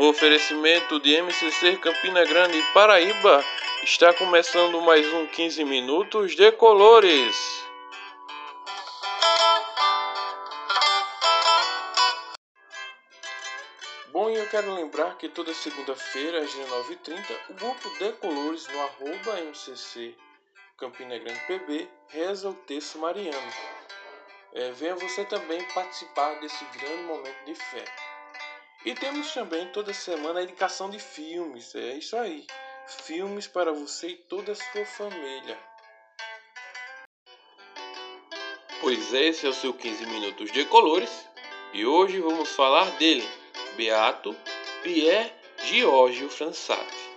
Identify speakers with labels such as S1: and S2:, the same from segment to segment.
S1: No oferecimento de MCC Campina Grande, Paraíba, está começando mais um 15 minutos de colores. Bom, e eu quero lembrar que toda segunda-feira, às 19h30, o grupo de colores no arroba MCC Campina Grande PB reza o texto mariano. É, venha você também participar desse grande momento de fé. E temos também toda semana a indicação de filmes. É isso aí. Filmes para você e toda a sua família. Pois esse é o seu 15 minutos de colores e hoje vamos falar dele, Beato Pierre Giorgio Fransati.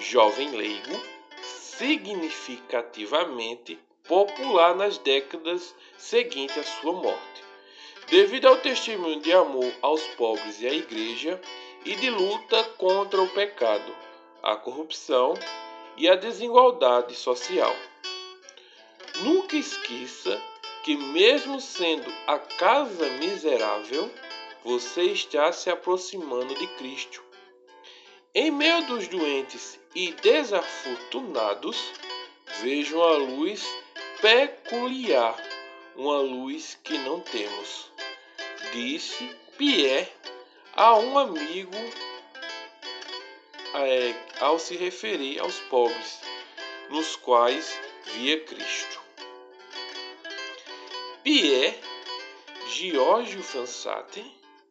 S1: Jovem leigo, significativamente popular nas décadas seguintes à sua morte devido ao testemunho de amor aos pobres e à igreja e de luta contra o pecado, a corrupção e a desigualdade social. Nunca esqueça que, mesmo sendo a casa miserável, você está se aproximando de Cristo. Em meio dos doentes e desafortunados, vejo uma luz peculiar, uma luz que não temos disse Pierre a um amigo é, ao se referir aos pobres, nos quais via Cristo. Pierre Giorgio Fransati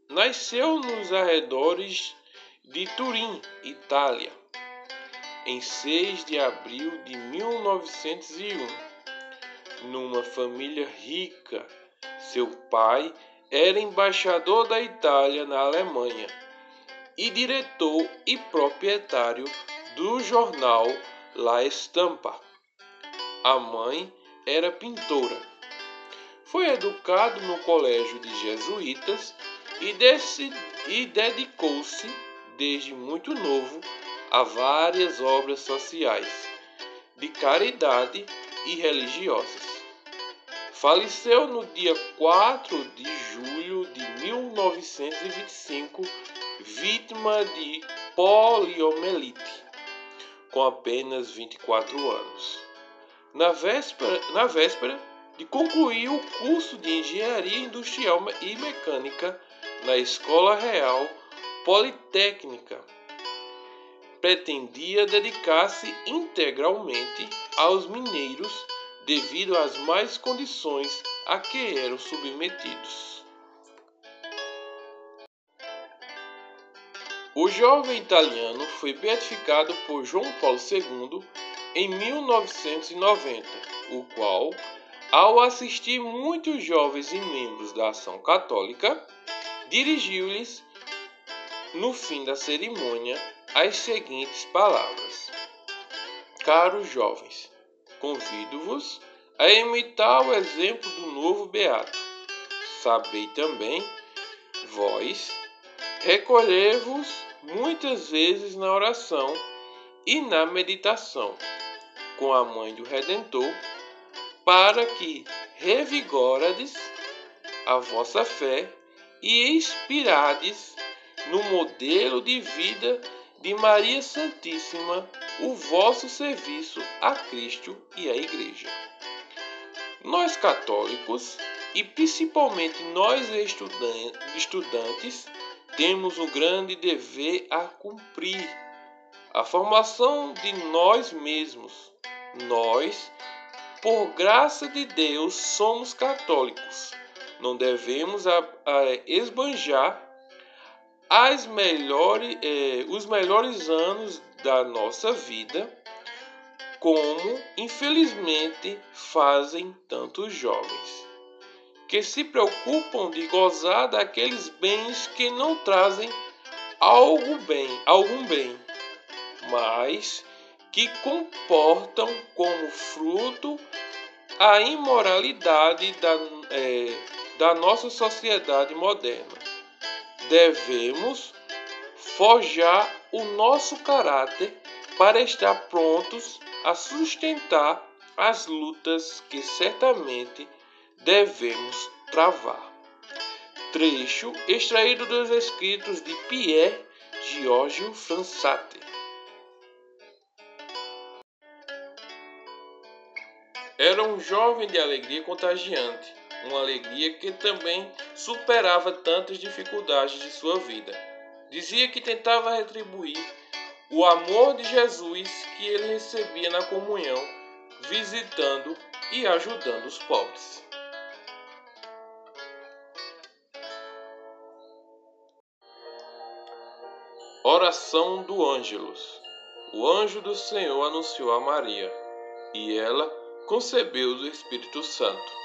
S1: nasceu nos arredores de Turim, Itália, em 6 de abril de 1901, numa família rica. Seu pai era embaixador da Itália na Alemanha e diretor e proprietário do jornal La Estampa. A mãe era pintora. Foi educado no colégio de jesuítas e, e dedicou-se desde muito novo a várias obras sociais, de caridade e religiosas. Faleceu no dia 4 de julho de 1925, vítima de poliomielite, com apenas 24 anos. Na véspera, na véspera de concluir o curso de Engenharia Industrial e Mecânica na Escola Real Politécnica, pretendia dedicar-se integralmente aos mineiros devido às más condições a que eram submetidos. O jovem italiano foi beatificado por João Paulo II em 1990, o qual, ao assistir muitos jovens e membros da ação católica, dirigiu-lhes, no fim da cerimônia, as seguintes palavras: Caros jovens, Convido-vos a imitar o exemplo do novo beato. Sabei também, vós, recolher-vos muitas vezes na oração e na meditação com a mãe do Redentor, para que revigorades a vossa fé e inspirades no modelo de vida de Maria Santíssima o vosso serviço a Cristo e à Igreja. Nós católicos, e principalmente nós estudantes, temos um grande dever a cumprir: a formação de nós mesmos. Nós, por graça de Deus, somos católicos. Não devemos esbanjar as melhores, eh, os melhores anos da nossa vida, como infelizmente fazem tantos jovens, que se preocupam de gozar daqueles bens que não trazem algo bem, algum bem, mas que comportam como fruto a imoralidade da, é, da nossa sociedade moderna. Devemos forjar o nosso caráter para estar prontos a sustentar as lutas que certamente devemos travar. Trecho extraído dos escritos de Pierre Giorgio Fransati. Era um jovem de alegria contagiante, uma alegria que também superava tantas dificuldades de sua vida. Dizia que tentava retribuir o amor de Jesus que ele recebia na comunhão, visitando e ajudando os pobres. Oração do Ângelus. O anjo do Senhor anunciou a Maria, e ela concebeu do Espírito Santo.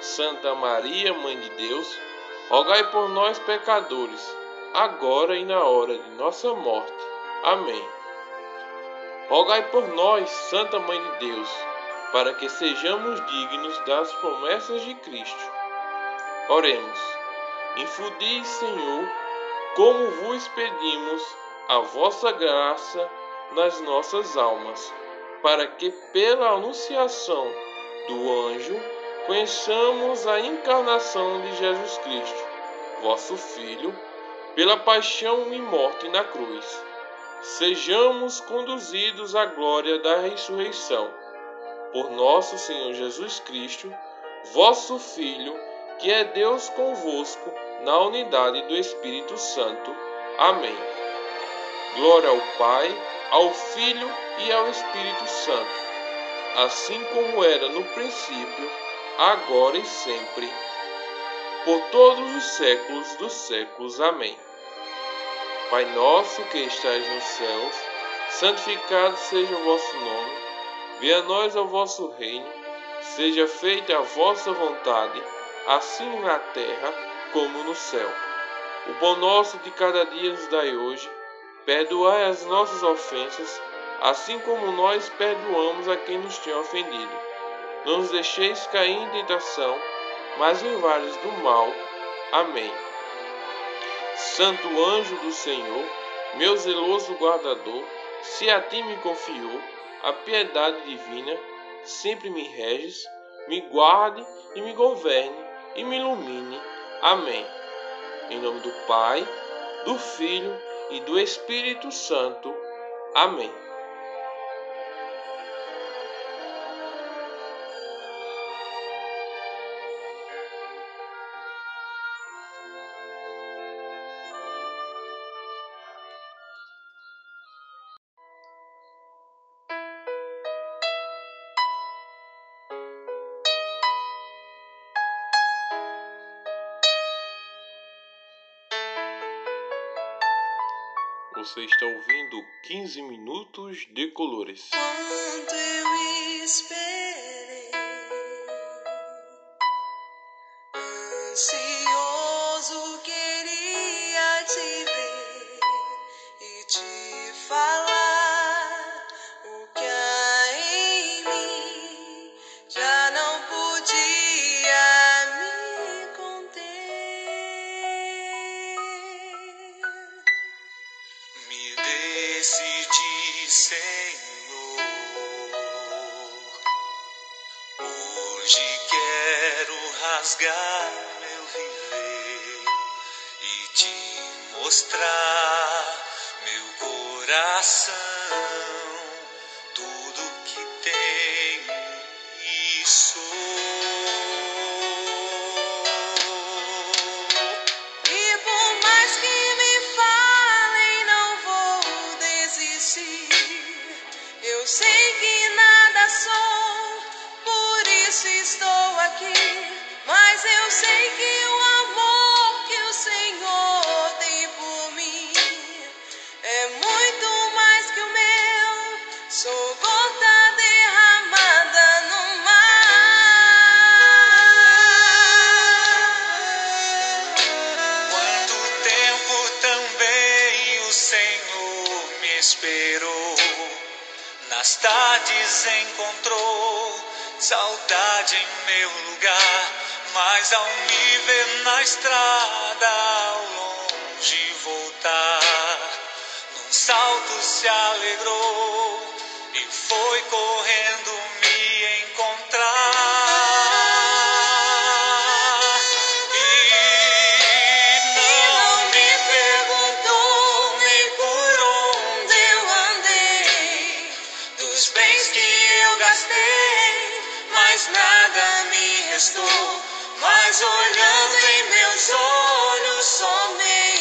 S1: Santa Maria, Mãe de Deus, rogai por nós, pecadores, agora e na hora de nossa morte. Amém. Rogai por nós, Santa Mãe de Deus, para que sejamos dignos das promessas de Cristo. Oremos. Infundis, Senhor, como vos pedimos, a vossa graça nas nossas almas, para que pela anunciação do anjo conheçamos a encarnação de Jesus Cristo, vosso Filho, pela paixão e morte na cruz. Sejamos conduzidos à glória da ressurreição. Por nosso Senhor Jesus Cristo, vosso Filho, que é Deus convosco, na unidade do Espírito Santo. Amém. Glória ao Pai, ao Filho e ao Espírito Santo, assim como era no princípio, agora e sempre, por todos os séculos dos séculos. Amém. Pai nosso que estais nos céus, santificado seja o vosso nome, venha a nós o vosso reino, seja feita a vossa vontade, assim na terra como no céu. O pão nosso de cada dia nos dai hoje Perdoai as nossas ofensas, assim como nós perdoamos a quem nos tem ofendido. Não nos deixeis cair em tentação, mas livrai-nos do mal. Amém. Santo anjo do Senhor, meu zeloso guardador, se a ti me confiou a piedade divina, sempre me reges, me guarde e me governe e me ilumine. Amém. Em nome do Pai, do Filho e do Espírito Santo. Amém. Você está ouvindo 15 minutos de colores.
S2: Quando eu esperei, rasgar meu viver e te mostrar meu coração, mas ao me ver na estrada ao longe voltar, num salto se alegrou e foi correndo Mas olhando em meus olhos, somente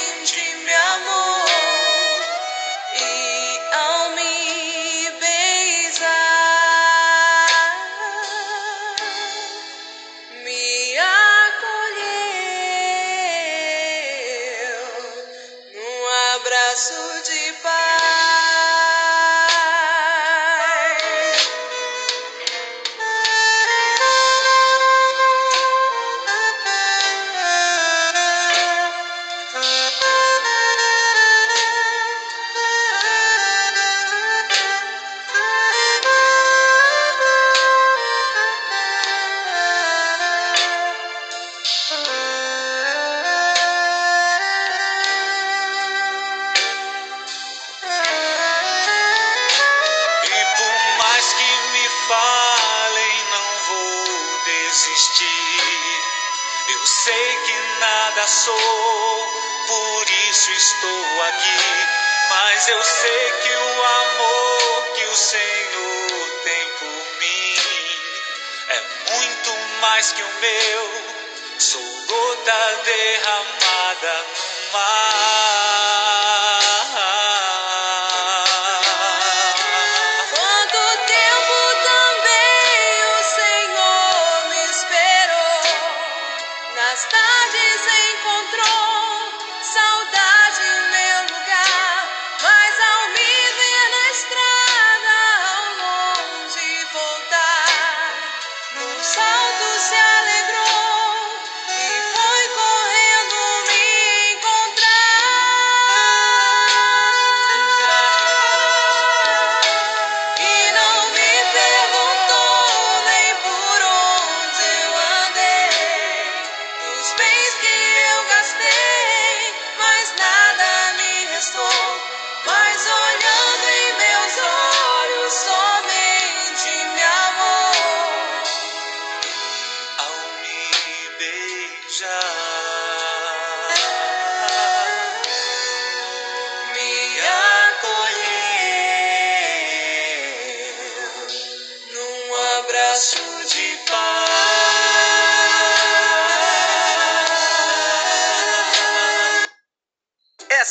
S2: sou, por isso estou aqui. Mas eu sei que o amor que o Senhor tem por mim é muito mais que o meu. Sou gota derramada